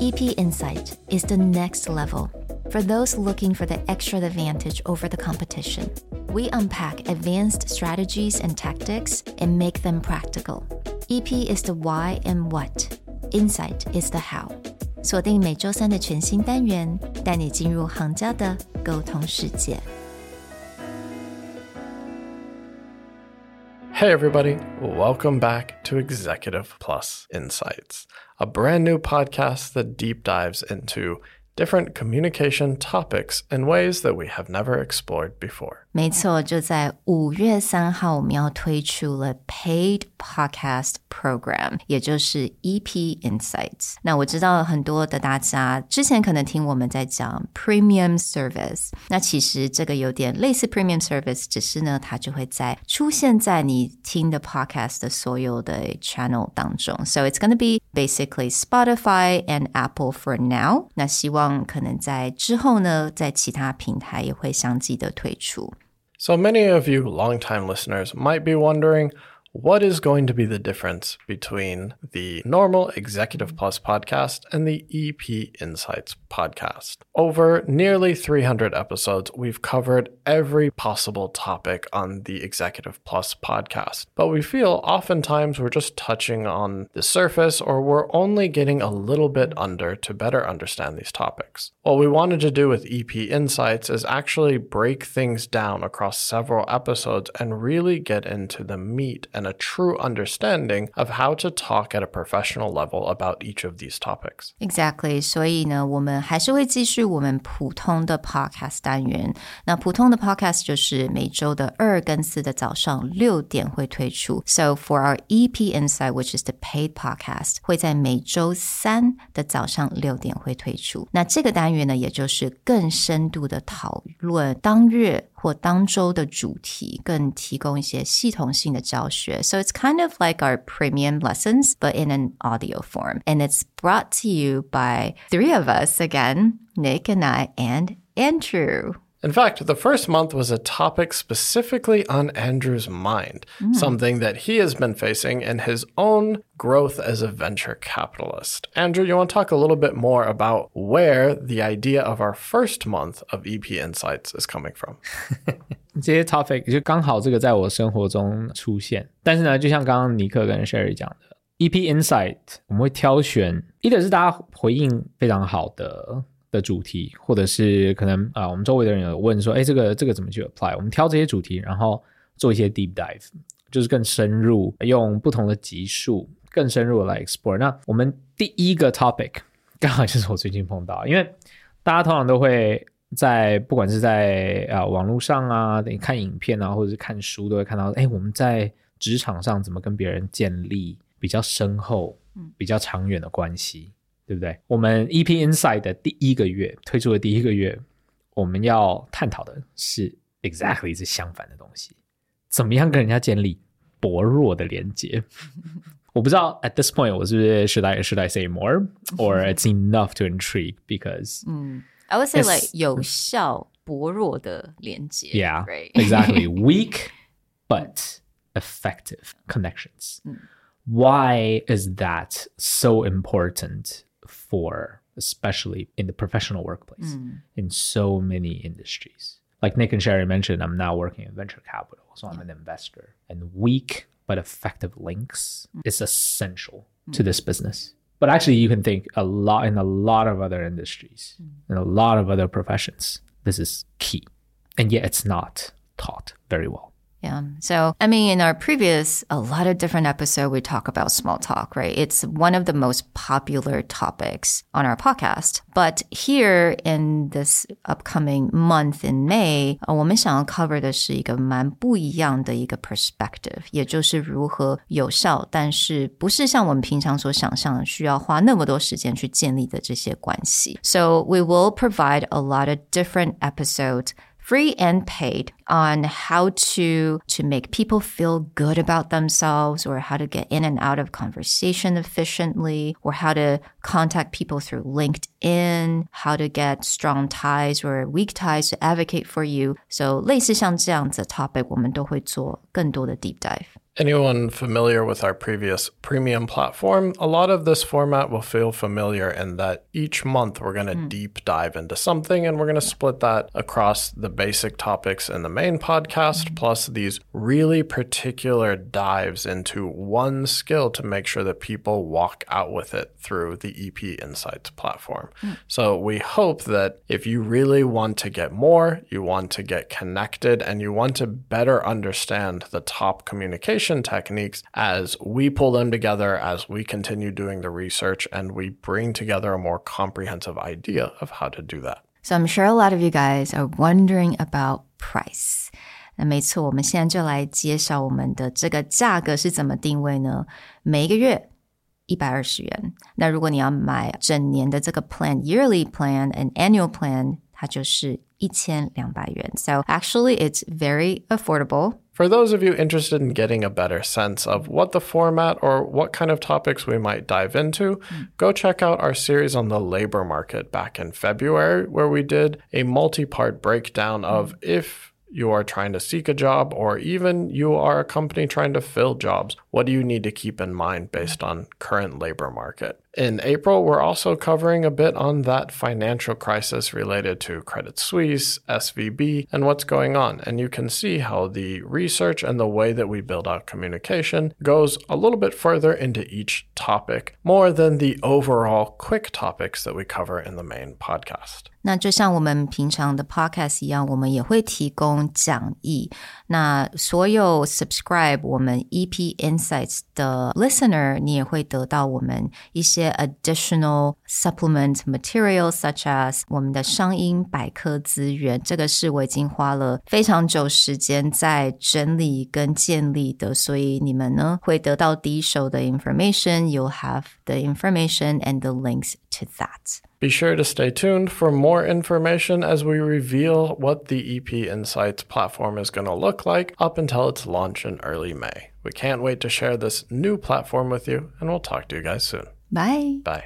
EP Insight is the next level for those looking for the extra advantage over the competition. We unpack advanced strategies and tactics and make them practical. EP is the why and what, Insight is the how. 锁定每周三的全新单元，带你进入行家的沟通世界。 Hey, everybody, welcome back to Executive Plus Insights, a brand new podcast that deep dives into different communication topics in ways that we have never explored before. 没错，就在五月三号，我们要推出了 Paid Podcast Program，也就是 EP Insights。那我知道很多的大家之前可能听我们在讲 Premium Service，那其实这个有点类似 Premium Service，只是呢，它就会在出现在你听的 Podcast 的所有的 Channel 当中。So it's gonna be basically Spotify and Apple for now。那希望可能在之后呢，在其他平台也会相继的推出。So many of you longtime listeners might be wondering what is going to be the difference between the normal Executive Plus podcast and the EP Insights podcast? Over nearly 300 episodes, we've covered every possible topic on the Executive Plus podcast, but we feel oftentimes we're just touching on the surface or we're only getting a little bit under to better understand these topics. What we wanted to do with EP Insights is actually break things down across several episodes and really get into the meat and a true understanding of how to talk at a professional level about each of these topics. Exactly，所以呢，我们还是会继续我们普通的 podcast 单元。那普通的 podcast 就是每周的二跟四的早上六点会推出。So for our EP Insight, which is the paid podcast，会在每周三的早上六点会推出。那这个单元呢，也就是更深度的讨论当月。 或当周的主题，更提供一些系统性的教学。So it's kind of like our premium lessons, but in an audio form. And it's brought to you by three of us again, Nick and I and Andrew. In fact, the first month was a topic specifically on Andrew's mind, mm. something that he has been facing in his own growth as a venture capitalist. Andrew, you want to talk a little bit more about where the idea of our first month of EP Insights is coming from? 这些 topic 就刚好这个在我生活中出现，但是呢，就像刚刚尼克跟 Sherry 讲的，EP Insight 我们会挑选，一个是大家回应非常好的 的主题，或者是可能啊，我们周围的人有问说，哎，这个这个怎么去 apply？我们挑这些主题，然后做一些 deep dive，就是更深入，用不同的级数更深入的来 explore。那我们第一个 topic 刚好就是我最近碰到，因为大家通常都会在不管是在啊网络上啊，你看影片啊，或者是看书，都会看到，哎，我们在职场上怎么跟别人建立比较深厚、比较长远的关系。对不对？我们 EP Inside 的第一个月推出的第一个月，我们要探讨的是 exactly 是相反的东西，怎么样跟人家建立薄弱的连接？我不知道 at this point 我是不是 should I should I say more or it's enough to intrigue because 嗯，I would say like 有效薄弱的连接，yeah exactly weak but effective connections. Why is that so important for especially in the professional workplace mm. in so many industries. Like Nick and Sherry mentioned, I'm now working in venture capital, so I'm an investor. And weak but effective links mm. is essential mm. to this business. But actually, you can think a lot in a lot of other industries, mm. in a lot of other professions, this is key. And yet, it's not taught very well. Yeah. So, I mean, in our previous, a lot of different episodes, we talk about small talk, right? It's one of the most popular topics on our podcast. But here in this upcoming month in May, 我们想要 cover 的是一个蛮不一样的一个 perspective，也就是如何有效，但是不是像我们平常所想象的需要花那么多时间去建立的这些关系。So we will provide a lot of different episodes free and paid on how to to make people feel good about themselves or how to get in and out of conversation efficiently or how to contact people through LinkedIn, how to get strong ties or weak ties to advocate for you. So 类似像这样子的 topic，我们都会做更多的 deep dive。 Anyone familiar with our previous premium platform, a lot of this format will feel familiar in that each month we're going to mm. deep dive into something and we're going to split that across the basic topics in the main podcast, mm. plus these really particular dives into one skill to make sure that people walk out with it through the EP Insights platform. Mm. So we hope that if you really want to get more, you want to get connected, and you want to better understand the top communication techniques as we pull them together, as we continue doing the research, and we bring together a more comprehensive idea of how to do that. So I'm sure a lot of you guys are wondering about price. 那没错，我们现在就来介绍我们的这个价格是怎么定位呢？每一个月一百二十元。那如果你要买整年的这个 plan，yearly plan and annual plan，它就是一千两百元。So actually, it's very affordable. For those of you interested in getting a better sense of what the format or what kind of topics we might dive into, mm. go check out our series on the labor market back in February, where we did a multi part breakdown of if you are trying to seek a job, or even you are a company trying to fill jobs, what do you need to keep in mind based on current labor market? In April, we're also covering a bit on that financial crisis related to Credit Suisse, SVB, and what's going on. And you can see how the research and the way that we build out communication goes a little bit further into each topic, more than the overall quick topics that we cover in the main podcast. 那就像我们平常的 podcast 一样，我们也会提供讲义。那所有 subscribe 我们 EP Insights 的 listener，你也会得到我们一些 additional supplement materials such as 我们的商音百科资源。这个是我已经花了非常久时间在整理跟建立的，所以你们呢会得到第一手的 information。You'll have the information and the links to that. Be sure to stay tuned for more information as we reveal what the EP Insights platform is going to look like up until its launch in early May. We can't wait to share this new platform with you, and we'll talk to you guys soon. Bye. Bye.